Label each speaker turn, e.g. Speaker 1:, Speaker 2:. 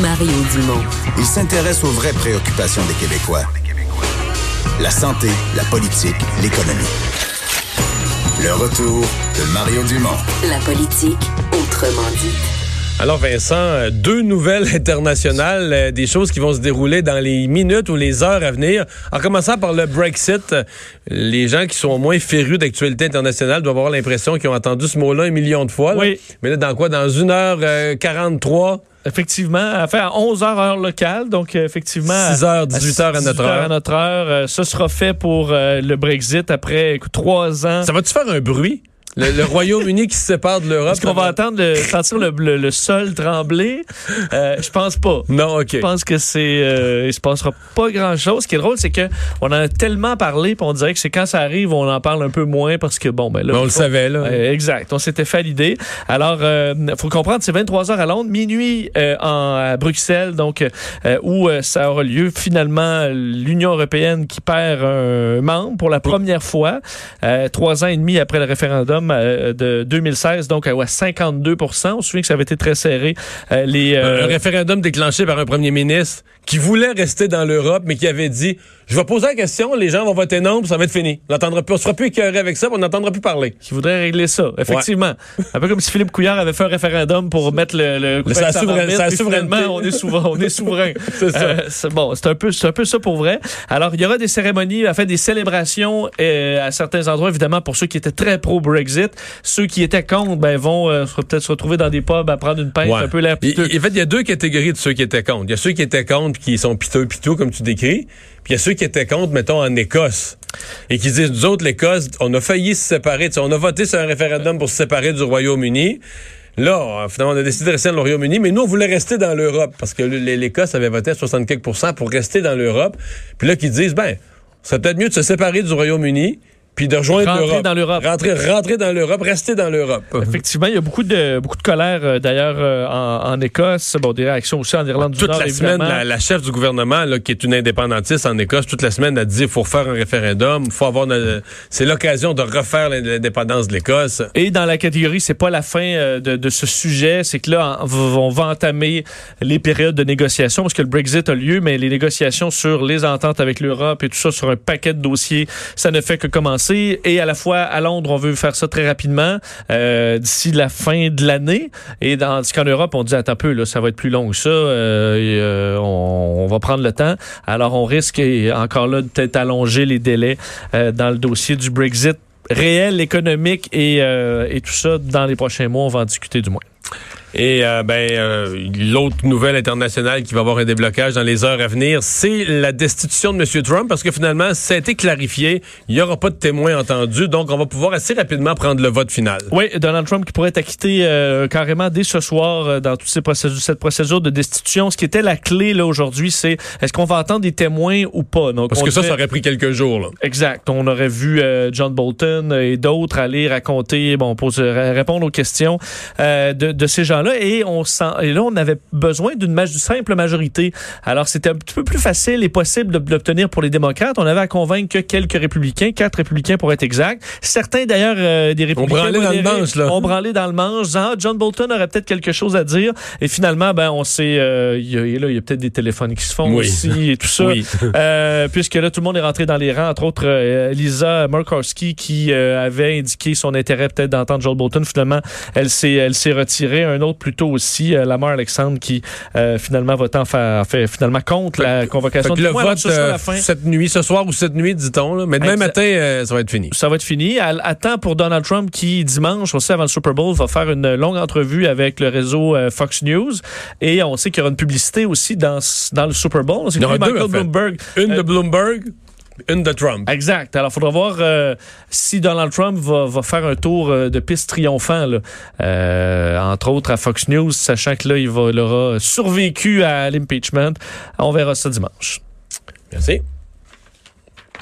Speaker 1: Mario Dumont.
Speaker 2: Il s'intéresse aux vraies préoccupations des Québécois. La santé, la politique, l'économie. Le retour de Mario Dumont.
Speaker 1: La politique, autrement dit.
Speaker 3: Alors Vincent, euh, deux nouvelles internationales, euh, des choses qui vont se dérouler dans les minutes ou les heures à venir. En commençant par le Brexit, euh, les gens qui sont moins férus d'actualité internationale doivent avoir l'impression qu'ils ont entendu ce mot-là un million de fois. là.
Speaker 4: Oui.
Speaker 3: Mais là, dans quoi? Dans une heure euh, 43,
Speaker 4: Effectivement, à faire à 11 heures heure locale, donc euh, effectivement...
Speaker 3: 6 heures, 18 heures à notre
Speaker 4: 18 heures
Speaker 3: heure.
Speaker 4: à notre heure. Ce sera fait pour euh, le Brexit après écoute, trois ans.
Speaker 3: Ça va-tu faire un bruit? Le, le Royaume-Uni qui se sépare de l'Europe?
Speaker 4: Est-ce qu'on va attendre le, sentir le, le- le sol trembler? Euh, je pense pas.
Speaker 3: Non, OK.
Speaker 4: Je pense que c'est, euh, il se passera pas grand chose. Ce qui est drôle, c'est que on en a tellement parlé, puis on dirait que c'est quand ça arrive, on en parle un peu moins parce que bon, ben là,
Speaker 3: Mais on le savait, là.
Speaker 4: Euh, exact. On s'était fait l'idée. Alors, euh, faut comprendre, c'est 23 heures à Londres, minuit euh, en, à Bruxelles, donc euh, où euh, ça aura lieu. Finalement, l'Union européenne qui perd un membre pour la première fois, euh, trois ans et demi après le référendum euh, de 2016, donc à 52 On se souvient que ça avait été très serré. Euh, les, euh,
Speaker 3: un référendum déclenché par un premier ministre qui voulait rester dans l'Europe, mais qui avait dit Je vais poser la question, les gens vont voter non, puis ça va être fini. On n'entendra plus, on sera plus écœuré avec ça, puis on n'entendra plus parler.
Speaker 4: qui voudrait régler ça, effectivement. Un peu comme si Philippe Couillard avait fait un référendum pour mettre le, le sa
Speaker 3: souverain-
Speaker 4: finalement, on est souverain. On est souverain.
Speaker 3: C'est ça.
Speaker 4: Euh, c'est bon, c'est un peu, c'est un peu ça pour vrai. Alors, il y aura des cérémonies, en fait, des célébrations euh, à certains endroits, évidemment, pour ceux qui étaient très pro Brexit. Ceux qui étaient contre, ben, vont euh, peut-être se retrouver dans des pubs à prendre une pinte,
Speaker 3: Ouais.
Speaker 4: un peu l'air piteux.
Speaker 3: En fait, il y a deux catégories de ceux qui étaient contre. Il y a ceux qui étaient contre, qui sont piteux, piteux, comme tu décris. Puis il y a ceux qui étaient contre, mettons, en Écosse. Et qui disent, nous autres, l'Écosse, on a failli se séparer. On a voté sur un référendum pour se séparer du Royaume-Uni. Là, finalement, on a décidé de rester dans le Royaume-Uni, mais nous, on voulait rester dans l'Europe parce que l'Écosse avait voté à 64 pour rester dans l'Europe. Puis là, qui disent, ben, c'est peut-être mieux de se séparer du Royaume-Uni puis de rejoindre
Speaker 4: Rentrer dans l'Europe.
Speaker 3: Rentrer, rentrer dans l'Europe, rester dans l'Europe.
Speaker 4: Effectivement, il y a beaucoup de, beaucoup de colère, euh, d'ailleurs, euh, en, en Écosse. Bon, des réactions aussi en Irlande du
Speaker 3: Toute
Speaker 4: Nord,
Speaker 3: la semaine,
Speaker 4: évidemment.
Speaker 3: la, la chef du gouvernement, là, qui est une indépendantiste en Écosse, toute la semaine, a dit qu'il faut refaire un référendum, faut avoir, c'est l'occasion de refaire l'indépendance de l'Écosse.
Speaker 4: Et dans la catégorie, c'est pas la fin euh, de, de ce sujet, c'est que là, on on va entamer les périodes de négociation parce que le Brexit a lieu, mais les négociations sur les ententes avec l'Europe et tout ça sur un paquet de dossiers, ça ne fait que commencer. Et à la fois à Londres, on veut faire ça très rapidement euh, d'ici la fin de l'année. Et dans qu'en Europe, on dit attends un peu, là, ça va être plus long que ça. euh, et, euh, on, on va prendre le temps. Alors on risque encore là de peut-être allonger les délais euh, dans le dossier du Brexit réel, économique et, euh, et tout ça dans les prochains mois. On va en discuter du moins.
Speaker 3: Et euh, ben euh, l'autre nouvelle internationale qui va avoir un déblocage dans les heures à venir, c'est la destitution de M. Trump parce que finalement, ça a été clarifié. Il n'y aura pas de témoins entendus, donc on va pouvoir assez rapidement prendre le vote final.
Speaker 4: Oui, Donald Trump qui pourrait être acquitté euh, carrément dès ce soir euh, dans toutes ces procédures, cette procédure de destitution. Ce qui était la clé là aujourd'hui, c'est est-ce qu'on va entendre des témoins ou pas? Donc,
Speaker 3: Parce que ça,
Speaker 4: devait-
Speaker 3: ça aurait pris quelques jours. Là.
Speaker 4: Exact. On aurait vu euh, John Bolton et d'autres aller raconter, bon, poser, r- répondre aux questions euh, de, de ces gens-là. Et on sent, et là, on avait besoin d'une simple majorité. Alors, c'était un petit peu plus facile et possible l'obtenir pour les démocrates. On avait à convaincre que quelques républicains, quatre républicains pour être exact. Certains, d'ailleurs, euh, des républicains
Speaker 3: branlait dans le
Speaker 4: modérés
Speaker 3: manche, là.
Speaker 4: ont branlé dans le manche, disant, ah, John Bolton aurait peut-être quelque chose à dire. Et finalement, ben, on sait, euh, il y a, peut-être des téléphones qui se font
Speaker 3: Oui.
Speaker 4: aussi et tout ça.
Speaker 3: Oui.
Speaker 4: Euh, puisque là, tout le monde est rentré dans les rangs, entre autres euh, Lisa Murkowski qui euh, avait indiqué son intérêt peut-être d'entendre Joel Bolton. Finalement, elle s'est elle s'est retirée. Un autre plutôt aussi, euh, Lamar Alexandre, qui euh, finalement votant fa- fait finalement contre la
Speaker 3: Fait
Speaker 4: convocation
Speaker 3: que
Speaker 4: du
Speaker 3: le vote
Speaker 4: ce la fin.
Speaker 3: cette nuit, ce soir ou cette nuit, dit-on. Mais demain matin, euh, ça va être fini.
Speaker 4: Ça va être fini. À, à temps pour Donald Trump qui, dimanche, on sait, avant le Super Bowl, va faire une longue entrevue avec le réseau euh, Fox News. Et on sait qu'il y aura une publicité aussi dans, dans le Super Bowl.
Speaker 3: Il y aura deux,
Speaker 4: Michael
Speaker 3: en fait.
Speaker 4: Bloomberg.
Speaker 3: Une de Bloomberg, une de Trump.
Speaker 4: Exact. Alors, il faudra voir euh, si Donald Trump va, va faire un tour euh, de piste triomphant, là. Euh, entre autres à Fox News, sachant que là, il, aura survécu à l'impeachment. On verra ça dimanche.
Speaker 3: Merci.